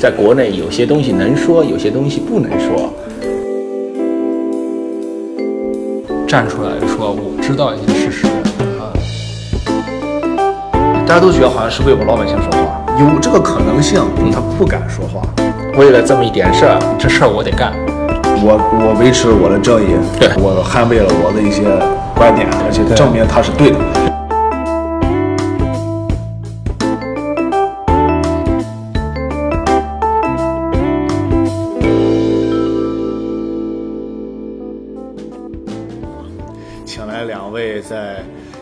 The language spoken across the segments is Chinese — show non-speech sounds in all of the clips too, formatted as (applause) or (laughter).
在国内有些东西能说，有些东西不能说。站出来说，我知道一些事实啊。大家都觉得好像是为我们老百姓说话，有这个可能性，他不敢说话。为了这么一点事儿，这事儿我得干。我我维持我的正义，对我捍卫了我的一些观点，而且证明他是对的。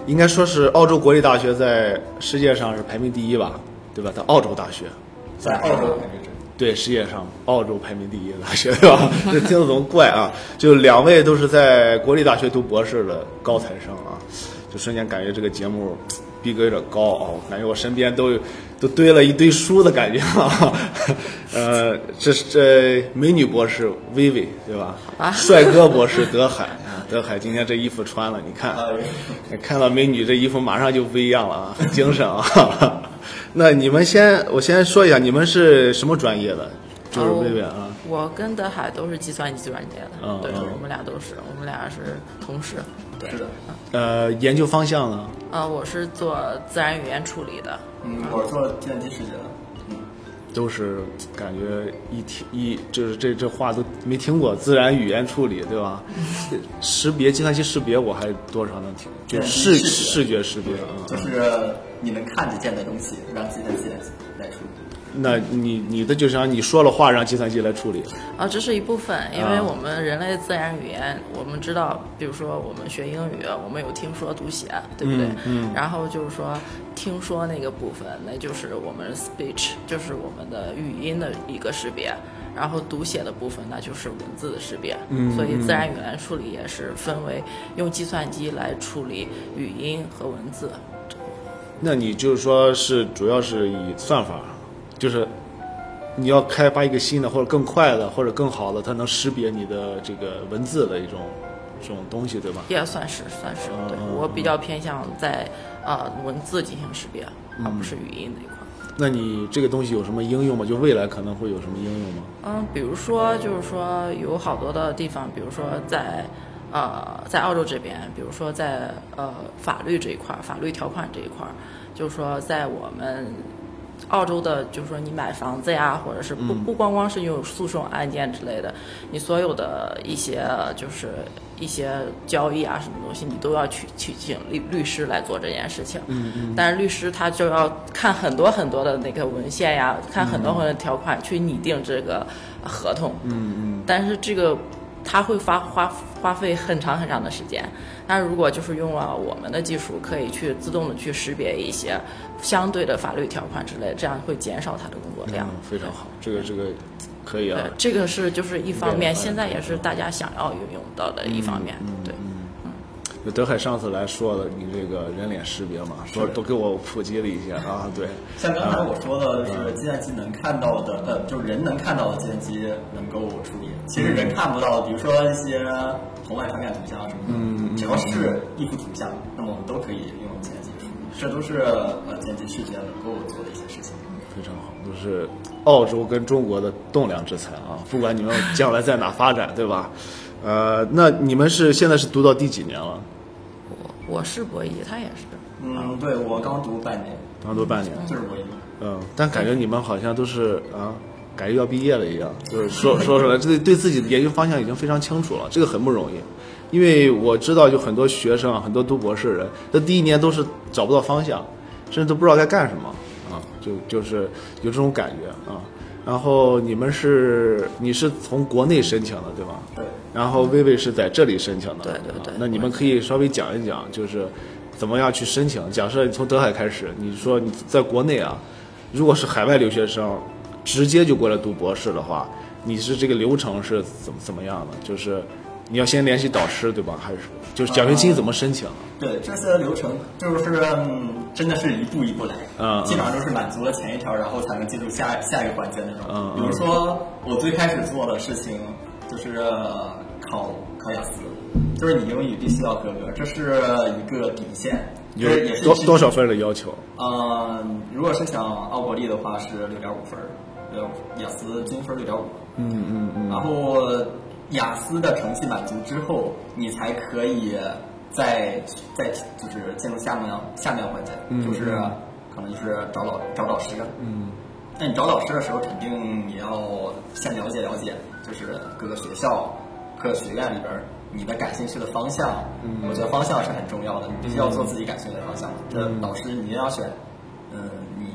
应该说是澳洲国立大学在世界上是排名第一吧，对吧？在澳洲大学，在澳洲排名对世界上澳洲排名第一的大学，对吧？(laughs) 这听着怎么怪啊？就两位都是在国立大学读博士的高材生啊，就瞬间感觉这个节目逼格有点高啊！我感觉我身边都有都堆了一堆书的感觉啊。(laughs) 呃，这是这美女博士薇薇对吧？帅哥博士德海啊，德海今天这衣服穿了，你看，(laughs) 看到美女这衣服马上就不一样了啊，很 (laughs) 精神啊。(laughs) 那你们先，我先说一下，你们是什么专业的？就是薇薇啊。我跟德海都是计算机专业的，对，我们俩都是，我们俩是同事。对，是的，呃，研究方向呢？呃，我是做自然语言处理的。嗯，我是做计算机视觉的，嗯，都是感觉一听一就是这这话都没听过，自然语言处理对吧？识别计算机识别我还多少能听，就对视视觉识别啊。就是你能看得见的东西，让计算机来来处理。那你你的就是让你说了话让计算机来处理，啊，这是一部分，因为啊我们人类自然语言，我们知道，比如说我们学英语，我们有听说读写，对不对？嗯然后就是说听说那个部分，那就是我们 speech，就是我们的语音的一个识别。然后读写的部分，那就是文字的识别。嗯所以自然语言处理也是分为用计算机来处理语音和文字。那你就是说是主要是以算法，就是你要开发一个新的或者更快的或者更好的，它能识别你的这个文字的一种这种东西，对吧？也算是算是，对嗯我比较偏向在呃文字进行识别，而不是语音那一块。那你这个东西有什么应用吗？就未来可能会有什么应用吗？嗯，比如说，就是说有好多的地方，比如说在呃在澳洲这边，比如说在呃法律这一块儿，法律条款这一块儿，就是说在我们澳洲的，就是说你买房子呀，或者是不不光光是有诉讼案件之类的，你所有的一些就是一些交易啊什么东西，你都要去去请律律师来做这件事情。嗯嗯。但是律师他就要看很多很多的那个文献呀，看很多很多条款去拟定这个合同。嗯嗯。但是这个他会花花花费很长很长的时间。那如果就是用了我们的技术，可以去自动的去识别一些相对的法律条款之类，这样会减少他的工作量。嗯，非常好，这个这个可以啊对，。这个是就是一方面，现在也是大家想要运用到的一方面。对，就德海上次来说的，你这个人脸识别嘛，说都给我普及了一下啊，对，像刚才我说的，就是计算机能看到的，呃，就是人能看到的计算机能够处理。其实人看不到的，比如说一些红外传感图像什么的，只要是一幅图像，那么我们都可以用计算机处理。这都是呃计算机视觉能够做的一些事情。非常好，都是澳洲跟中国的栋梁之才啊！不管你们将来在哪发展，对吧？呃，那你们是现在是读到第几年了？我我是博一，他也是。嗯，对我刚读半年，刚读半年。就是博弈。嗯，但感觉你们好像都是啊，感觉要毕业了一样，就是说说出来，这对自己的研究方向已经非常清楚了，这个很不容易。因为我知道，就很多学生啊，很多读博士的人，他第一年都是找不到方向，甚至都不知道该干什么啊，就就是有这种感觉啊。然后你们是你是从国内申请的对吧？对。然后薇薇是在这里申请的，对对对啊那你们可以稍微讲一讲，就是怎么样去申请。假设你从德海开始，你说你在国内啊，如果是海外留学生，直接就过来读博士的话，你是这个流程是怎么怎么样的？就是你要先联系导师对吧？还是就是奖学金怎么申请？对，这些流程就是嗯，真的是一步一步来，嗯嗯基本上都是满足了前一条，然后才能进入下下一个环节那种。嗯嗯比如说我最开始做的事情就是呃考考雅思，就是你英语必须要合格，这是一个底线，有多多少分的要求？呃，如果是想奥国立的话是六点五分儿，呃，雅思均分六点五，嗯嗯嗯，然后雅思的成绩满足之后，你才可以再再就是进入下面下面环节，就是可能就是找老找导师。嗯，那你找导师的时候，肯定也要先了解了解，就是各个学校、各个学院里边儿你的感兴趣的方向。嗯我觉得方向是很重要的，你必须要做自己感兴趣的方向。这老师你一定要选，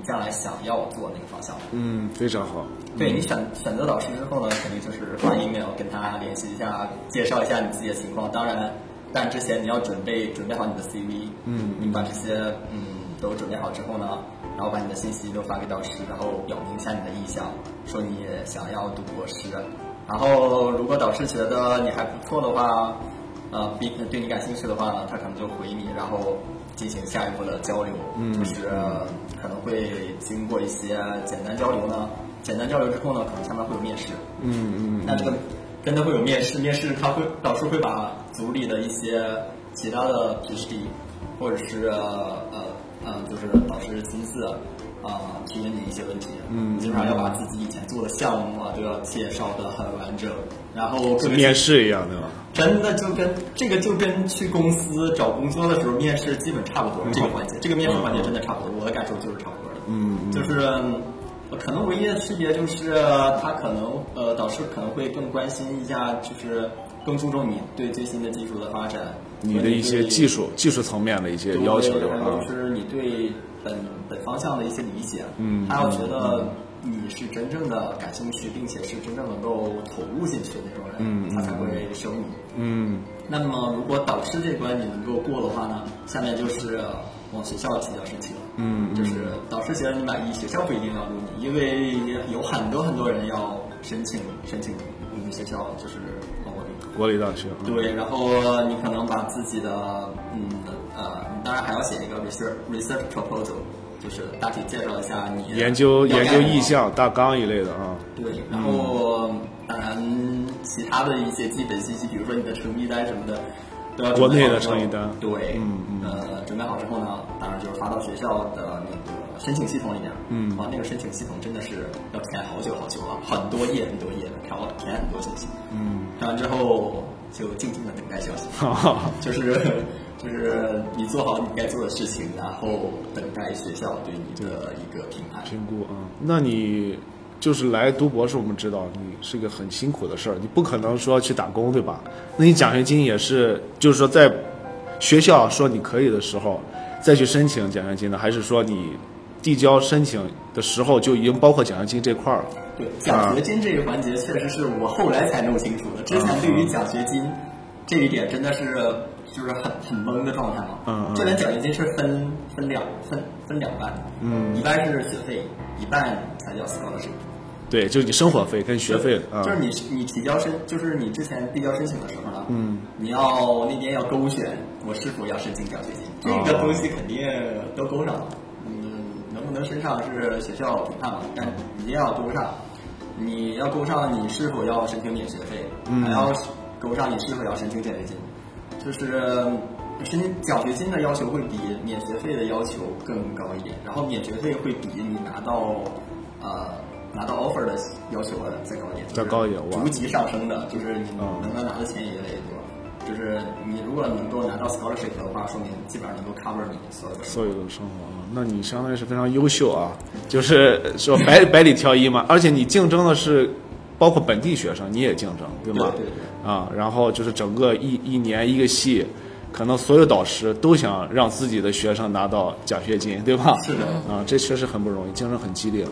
将来想要做那个方向。嗯，非常好。对你选选择导师之后呢，肯定就是发 email 跟他联系一下，介绍一下你自己的情况。当然，但之前你要准备准备好你的 CV，嗯你把这些嗯都准备好之后呢，然后把你的信息都发给导师，然后表明一下你的意向，说你想要读博士。然后如果导师觉得你还不错的话，呃，比对你感兴趣的话呢，他可能就回你，然后进行下一步的交流，嗯。就是可能会经过一些简单交流呢，简单交流之后呢，可能下面会有面试，嗯嗯。那这个真的会有面试，面试他会导师会把组里的一些其他的 PhD，或者是呃呃就是导师亲自啊、提问你一些问题，嗯基本上要把自己以前做的项目啊都要介绍的很完整，然后跟面试一样对吧？真的就跟这个就跟去公司找工作的时候面试基本差不多，这个环节，这个面试环节真的差不多，我的感受就是差不多的。嗯嗯就是呃可能唯一的区别就是他可能呃导师可能会更关心一下，就是更注重你对最新的技术的发展，你的一些技术技术层面的一些要求对吧？对还有啊就是你对本本方向的一些理解，嗯还要觉得你是真正的感兴趣，并且是真正能够投入进去的那种人，他才会收你。嗯那么，如果导师这关你能够过的话呢，下面就是往学校提交申请了。嗯嗯就是导师觉得你满意，学校不一定要录你，因为有很多很多人要申请申请你们学校，就是。国立大学。啊对，然后你可能把自己的嗯呃，当然还要写一个 research research proposal，就是大体介绍一下你研究研究意向、大纲一类的啊。对，然后当然其他的一些基本信息，比如说你的成绩单什么的，都要准备国内的成绩单对，嗯嗯呃，准备好之后呢，当然就是发到学校的那个申请系统里面。嗯啊，那个申请系统真的是要填好久好久啊，很多页很多页的，填填很多信息。嗯，填完之后就静静的等待消息。(laughs) 就是就是你做好你该做的事情，然后等待学校对你的一个评判。评估啊，那你就是来读博士，我们知道你是一个很辛苦的事儿，你不可能说去打工，对吧？那你奖学金也是，就是说在学校说你可以的时候再去申请奖学金的，还是说你递交申请的时候就已经包括奖学金这块儿了？对，奖学金这个环节确实是我后来才弄清楚的。之前对于奖学金这一点真的是就是很很懵的状态嘛。嗯嗯这边奖学金是分分两分分两半，嗯一半是学费，一半才叫 scholarship。对，就是你生活费跟学费啊，就是你你提交申，就是你之前递交申请的时候呢，嗯，你要那边要勾选我是否要申请奖学金，这个东西肯定都勾上了，嗯，能不能申上是学校评判嘛，但一定要勾上，你要勾上你是否要申请免学费，嗯。还要勾上你是否要申请奖学金，就是申请奖学金的要求会比免学费的要求更高一点，然后免学费会比你拿到呃拿到 offer 的要求再高一点，再高一点逐级上升的，就是你嗯。能够拿的钱也越来越多。就是你如果能够拿到 scholarship 的话，说明基本上能够 cover 你所有的生活。所有的生活啊，那你相当于是非常优秀啊，就是说百百里挑一嘛，而且你竞争的是包括本地学生，你也竞争，对吗？对对对啊，然后就是整个一一年一个系，可能所有导师都想让自己的学生拿到奖学金，对吧？是的啊，这确实很不容易，竞争很激烈了。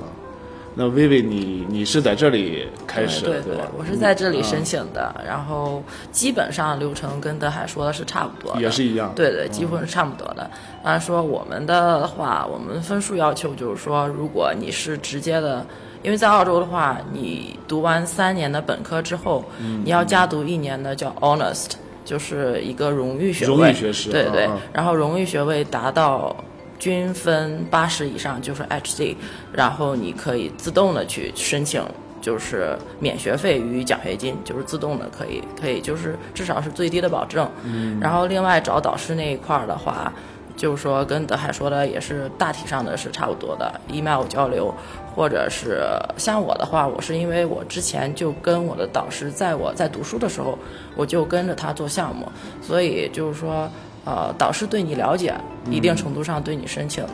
那薇薇，你你是在这里开始的，对对吧？我是在这里嗯。申请的，然后基本上流程跟德海说的是差不多的，也是一样。对对，几乎是差不多的。按说我们的话，我们分数要求就是说，如果你是直接的，因为在澳洲的话，你读完三年的本科之后，嗯你要加读一年的叫 honest，就是一个荣誉学位，荣誉学士。对对然后荣誉学位达到均分八十以上就是 HZ，然后你可以自动的去申请，就是免学费与奖学金，就是自动的可以可以就是至少是最低的保证。嗯。然后另外找导师那一块儿的话，就是说跟德海说的也是大体上的是差不多的，email 交流，或者是像我的话，我是因为我之前就跟我的导师，在我在读书的时候，我就跟着他做项目，所以就是说，呃，导师对你了解，一定程度上对你申请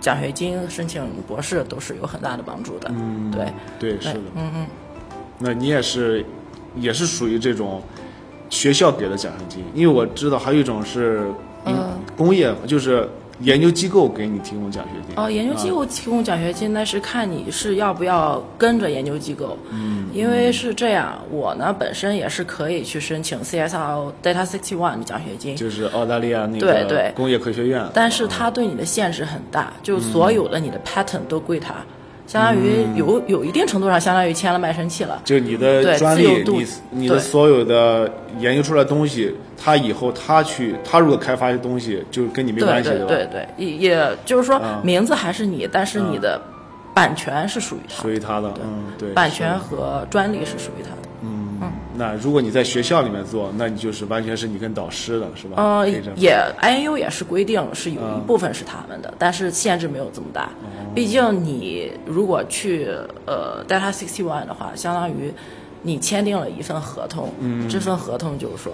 奖学金、申请博士都是有很大的帮助的。嗯，对，对，是的，嗯嗯。那你也是，也是属于这种学校给的奖学金，因为我知道还有一种是嗯工业，就是研究机构给你提供奖学金。哦，研究机构提供奖学金，那是看你是要不要跟着研究机构。嗯，因为是这样，我呢本身也是可以去申请 CSR Data Sixty One 的奖学金，就是澳大利亚那对对。个工业科学院，但是它对你的限制很大，就所有的你的 patent 都归它，相当于有有一定程度上相当于签了卖身契了。就你的专利，你你的所有的研究出来的东西，他以后他去，他如果开发的东西，就跟你没关系，吧？对对对，也也就是说嗯。名字还是你，但是你的版权是属于他。的，属于他的，嗯，对，版权和专利是属于他的。嗯。那如果你在学校里面做，那你就是完全是你跟导师的，是吧？呃可以这样，也是规定是有嗯。一部分是他们的，但是限制没有这么大。哦毕竟你如果去呃 Data Sixty One 的话，相当于你签订了一份合同，嗯这份合同就是说。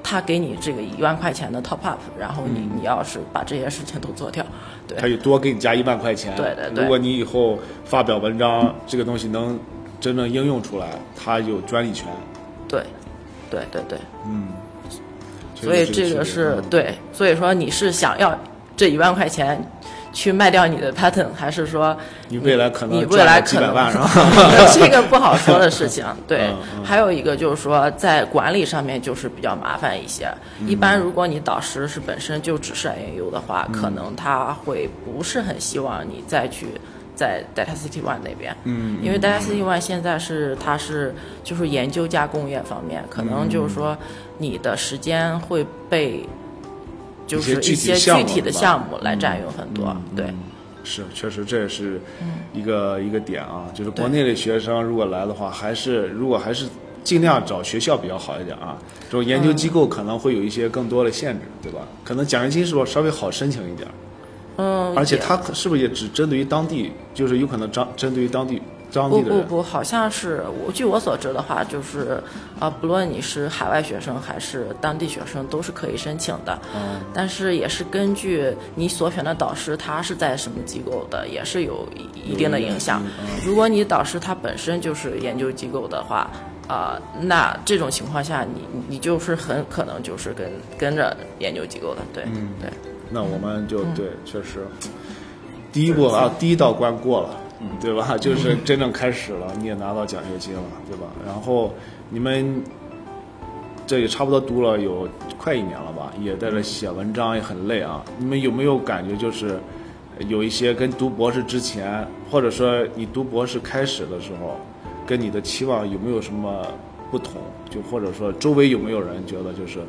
他给你这个一万块钱的 top up，然后你、你要是把这些事情都做掉，对他就多给你加一万块钱。对对对如果你以后发表文章，这个东西能真正应用出来，他有专利权。对，对对对，嗯所以这这个是对，所以说你是想要这一万块钱去卖掉你的 patent，还是说你未来可能你未来可能 (laughs) 是吧？(laughs) 这个不好说的事情。(laughs) 对嗯，还有一个就是说在管理上面就是比较麻烦一些。嗯一般如果你导师是本身就只是 INU 的话，嗯可能他会不是很希望你再去。在 Data City One 那边，嗯，因为 Data City One 现在是它是就是研究加工业方面，可能就是说你的时间会被就是一些具体项目具体的项目来占用很多，嗯对。是，确实这也是嗯一个、一个点啊。就是国内的学生如果来的话，还是如果还是尽量找学校比较好一点啊。这种研究机构可能会有一些更多的限制，对吧？可能奖学金是不是稍微好申请一点？嗯，而且也它是不是也只针对于当地，就是有可能针针对于当地当地的人？不不不，好像是我据我所知的话，就是啊，不论你是海外学生还是当地学生，都是可以申请的。嗯但是也是根据你所选的导师他是在什么机构的，也是有一一定的影响。如果你导师他本身就是研究机构的话，啊、那这种情况下，你你你就是很可能就是跟跟着研究机构的，对、嗯对。那我们就、对，确实，第一步啊，第一道关过了，对吧？就是真正开始了，你也拿到奖学金了，对吧？然后你们这也差不多读了有快一年了吧，也在这写文章，也很累啊。你们有没有感觉就是有一些跟读博士之前，或者说你读博士开始的时候，跟你的期望有没有什么不同？就或者说周围有没有人觉得就是？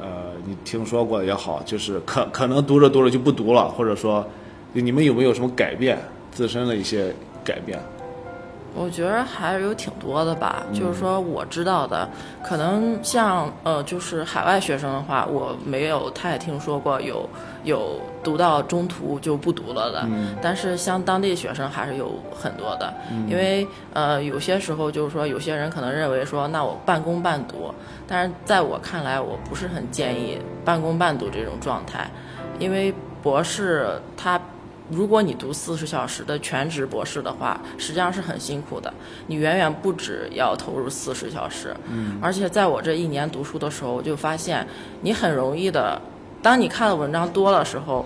呃，你听说过也好，就是可可能读着读着就不读了，或者说，你们有没有什么改变自身的一些改变？我觉得还是有挺多的吧，嗯。就是说我知道的，可能像呃，就是海外学生的话，我没有太听说过有有读到中途就不读了的，嗯。但是像当地学生还是有很多的，因为呃有些时候就是说有些人可能认为说那我半工半读，但是在我看来我不是很建议半工半读这种状态，因为博士他如果你读四十小时的全职博士的话，实际上是很辛苦的。你远远不止要投入四十小时，嗯，而且在我这一年读书的时候，我就发现你很容易的，当你看的文章多的时候，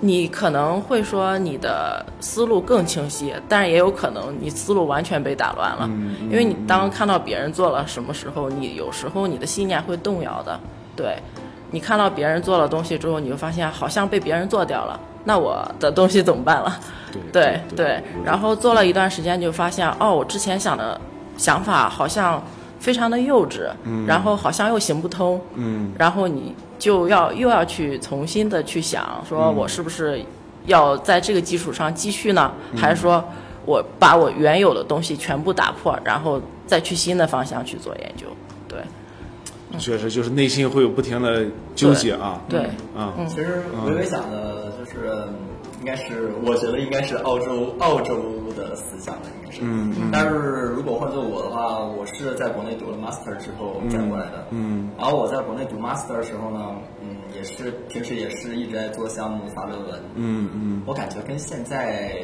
你可能会说你的思路更清晰，但是也有可能你思路完全被打乱了，因为你当看到别人做了什么时候，你有时候你的信念会动摇的，对。你看到别人做了东西之后，你就发现好像被别人做掉了，那我的东西怎么办了？对对对，然后做了一段时间，就发现哦，我之前想的想法好像非常的幼稚，嗯。然后好像又行不通，嗯，然后你就要又要去重新的去想，说我是不是要在这个基础上继续呢，还是说我把我原有的东西全部打破，然后再去新的方向去做研究？对，确实就是内心会有不停的纠结啊。对，啊，其实微微想的就是，应该是我觉得应该是澳洲澳洲的思想吧，应该是。嗯嗯但是如果换做我的话，我是在国内读了 master 之后转过来的。嗯然后我在国内读 master 的时候呢，嗯，也是平时也是一直在做项目发论文。嗯嗯我感觉跟现在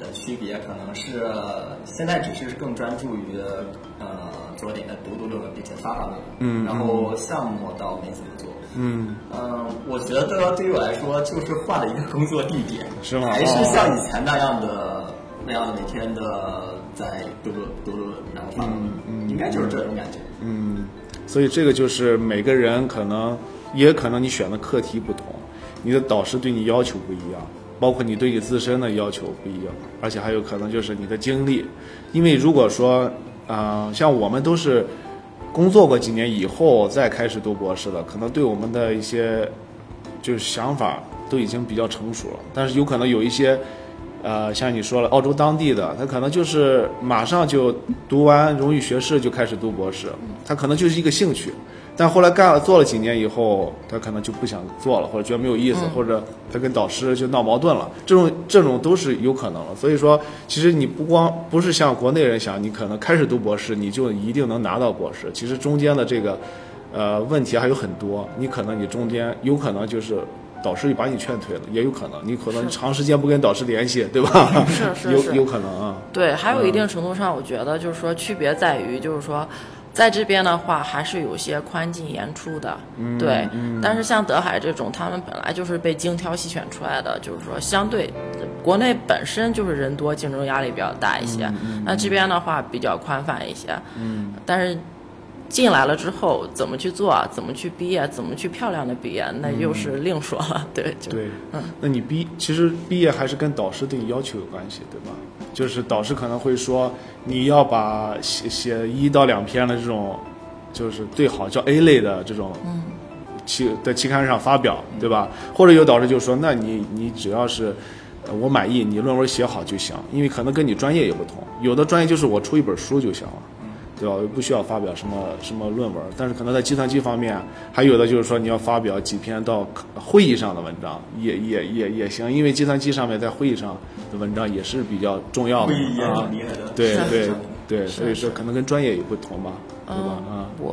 的区别可能是，现在只是更专注于呃做点的读读论文，并且发发论文。嗯然后项目倒没怎么做。嗯。嗯，我觉得对于我来说，就是换了一个工作地点，是吗？还是像以前那样的、那样的每天的在读论读论文，然后发论文，应该就是这种感觉。嗯，所以这个就是每个人可能，也可能你选的课题不同，你的导师对你要求不一样，包括你对你自身的要求不一样，而且还有可能就是你的经历，因为如果说，啊、像我们都是工作过几年以后再开始读博士的，可能对我们的一些就是想法都已经比较成熟了，但是有可能有一些。呃，像你说了，澳洲当地的，他可能就是马上就读完荣誉学士就开始读博士，他可能就是一个兴趣，但后来干了做了几年以后，他可能就不想做了，或者觉得没有意思，或者他跟导师就闹矛盾了，这种这种都是有可能的。所以说，其实你不光不是像国内人想，你可能开始读博士你就一定能拿到博士，其实中间的这个呃问题还有很多，你可能你中间有可能就是。导师就把你劝退了，也有可能，你可能长时间不跟导师联系，对吧？(laughs) 是是是有有可能啊。对，还有一定程度上，我觉得就是说区别在于，就是说，在这边的话还是有些宽进严出的，对。但是像德海这种，他们本来就是被精挑细选出来的，就是说相对国内本身就是人多，竞争压力比较大一些。那这边的话比较宽泛一些，嗯。但是进来了之后，怎么去做，怎么去毕业，怎么去漂亮的毕业，那又是另说了。对，就对，那你毕其实毕业还是跟导师对你要求有关系，对吧？就是导师可能会说你要把写写一到两篇的这种，就是最好叫 A 类的这种，嗯期在期刊上发表，对吧？或者有导师就说，那你你只要是。呃我满意，你论文写好就行，因为可能跟你专业也不同。有的专业就是我出一本书就行了，对吧？不需要发表什么什么论文，但是可能在计算机方面，还有的就是说你要发表几篇到会议上的文章，也也也也行，因为计算机上面在会议上的文章也是比较重要的啊。对对对，所以说可能跟专业也不同吧，对吧？啊，我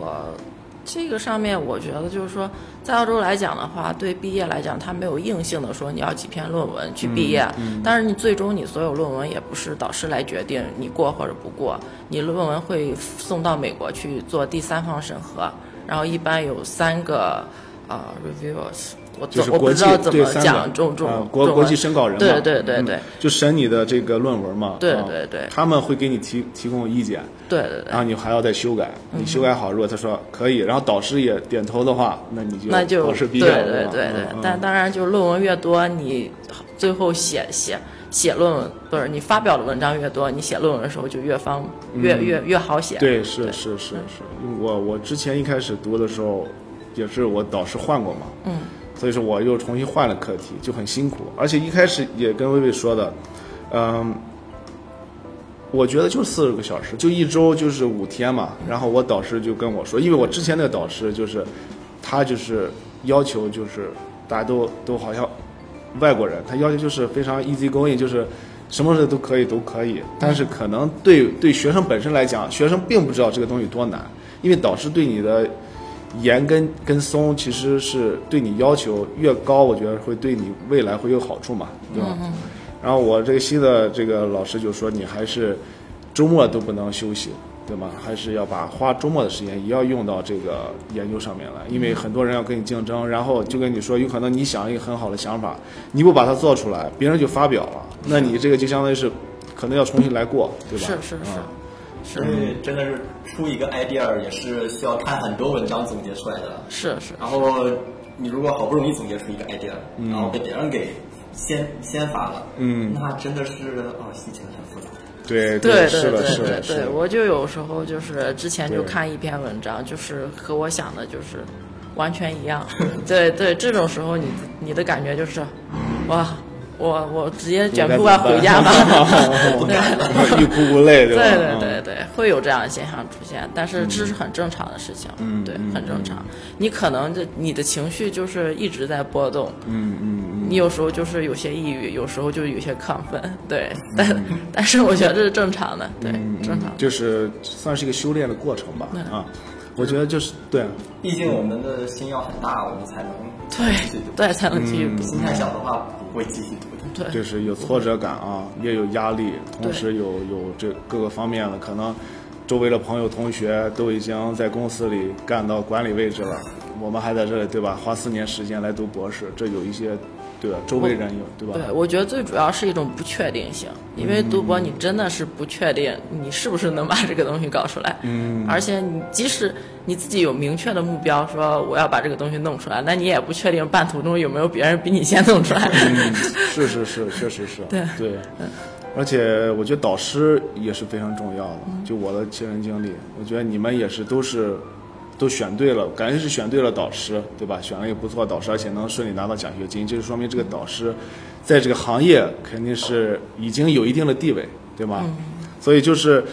这个上面，我觉得就是说，在澳洲来讲的话，对毕业来讲，它没有硬性的说你要几篇论文去毕业，但是你最终你所有论文也不是导师来决定你过或者不过，你论文会送到美国去做第三方审核，然后一般有三个呃 reviewers。我就是国际怎么对三个讲中中啊国国际申稿人嘛，对对对就审你的这个论文嘛，对啊对对。他们会给你提提供意见，对对对。然后你还要再修改，你修改好，如果他说可以，然后导师也点头的话，那你就那就博士毕对业了，是吧对对对嗯，但当然就是论文越多，你最后写写写论文不是你发表的文章越多，你写论文的时候就越方越越越好写。嗯对，是是是是，我我之前一开始读的时候，也是我导师换过嘛，嗯，所以说我又重新换了课题，就很辛苦，而且一开始也跟薇薇说的，嗯。我觉得就四十个小时，就一周就是五天嘛。然后我导师就跟我说，因为我之前那个导师就是，他就是要求就是大家都都好像外国人，他要求就是非常 easy going，就是什么事都可以都可以。但是可能对对学生本身来讲，学生并不知道这个东西多难，因为导师对你的严跟跟松其实是对你要求越高，我觉得会对你未来会有好处嘛，对吧？然后我这个新的这个老师就说，你还是周末都不能休息，对吗？还是要把花周末的时间也要用到这个研究上面来，因为很多人要跟你竞争，然后就跟你说，有可能你想一个很好的想法，你不把它做出来，别人就发表了，那你这个就相当于是可能要重新来过，对吧？是是是啊所以真的是出一个 idea 也是需要看很多文章总结出来的。是是然后你如果好不容易总结出一个 idea，、然后被别人给先先发了，嗯那真的是哦，心情很复杂。对对对是的，对对，我就有时候就是之前就看一篇文章，就是和我想的就是完全一样。对对，这种时候你你的感觉就是，哇，我我直接卷铺盖回家吧。(laughs) 欲哭无泪，对吧？对对对对，会有这样的现象出现，但是这是很正常的事情，嗯对嗯，很正常。你可能这你的情绪就是一直在波动，嗯嗯嗯，你有时候就是有些抑郁，有时候就有些亢奋，对，嗯但 (laughs) 但是我觉得这是正常的，对，正常。就是算是一个修炼的过程吧对啊。我觉得就是对，毕竟我们的心要很大，我们才能对。对，才能继续读。心太小的话，不会继续读的。对，就是有挫折感啊，也有压力，同时有有这各个方面的可能。周围的朋友、同学都已经在公司里干到管理位置了，我们还在这里，对吧？花四年时间来读博士，这有一些，对吧？周围人有，对吧？对，我觉得最主要是一种不确定性，因为读博你真的是不确定你是不是能把这个东西搞出来，嗯，而且你即使你自己有明确的目标，说我要把这个东西弄出来，那你也不确定半途中有没有别人比你先弄出来。嗯，(laughs) 是是是，确实是，对对。而且我觉得导师也是非常重要的。就我的亲身经历，我觉得你们也是都是都选对了，感觉是选对了导师，对吧？选了一个不错的导师，而且能顺利拿到奖学金，就是说明这个导师在这个行业肯定是已经有一定的地位，对吧？所以就是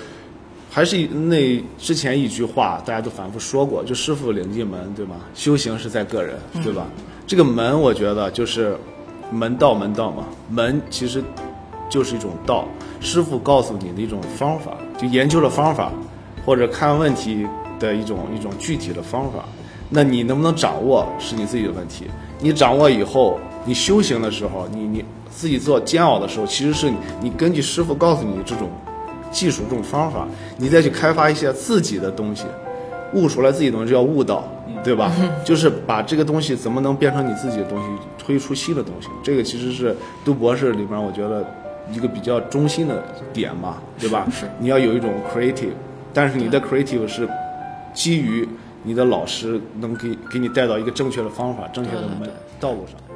还是那之前一句话，大家都反复说过，就师傅领进门，对吗？修行是在个人，对吧？这个门，我觉得就是门道，门道嘛，门其实。就是一种道，师傅告诉你的一种方法，就研究的方法，或者看问题的一种一种具体的方法。那你能不能掌握是你自己的问题。你掌握以后，你修行的时候，你你自己做煎熬的时候，其实是你你根据师傅告诉你这种技术、这种方法，你再去开发一些自己的东西，悟出来自己的东西叫悟道，对吧？(laughs) 就是把这个东西怎么能变成你自己的东西，推出新的东西。这个其实是读博士里面，我觉得。一个比较中心的点嘛，对吧？是你要有一种 creative，但是你的 creative 是基于你的老师能给给你带到一个正确的方法、正确的门道路上。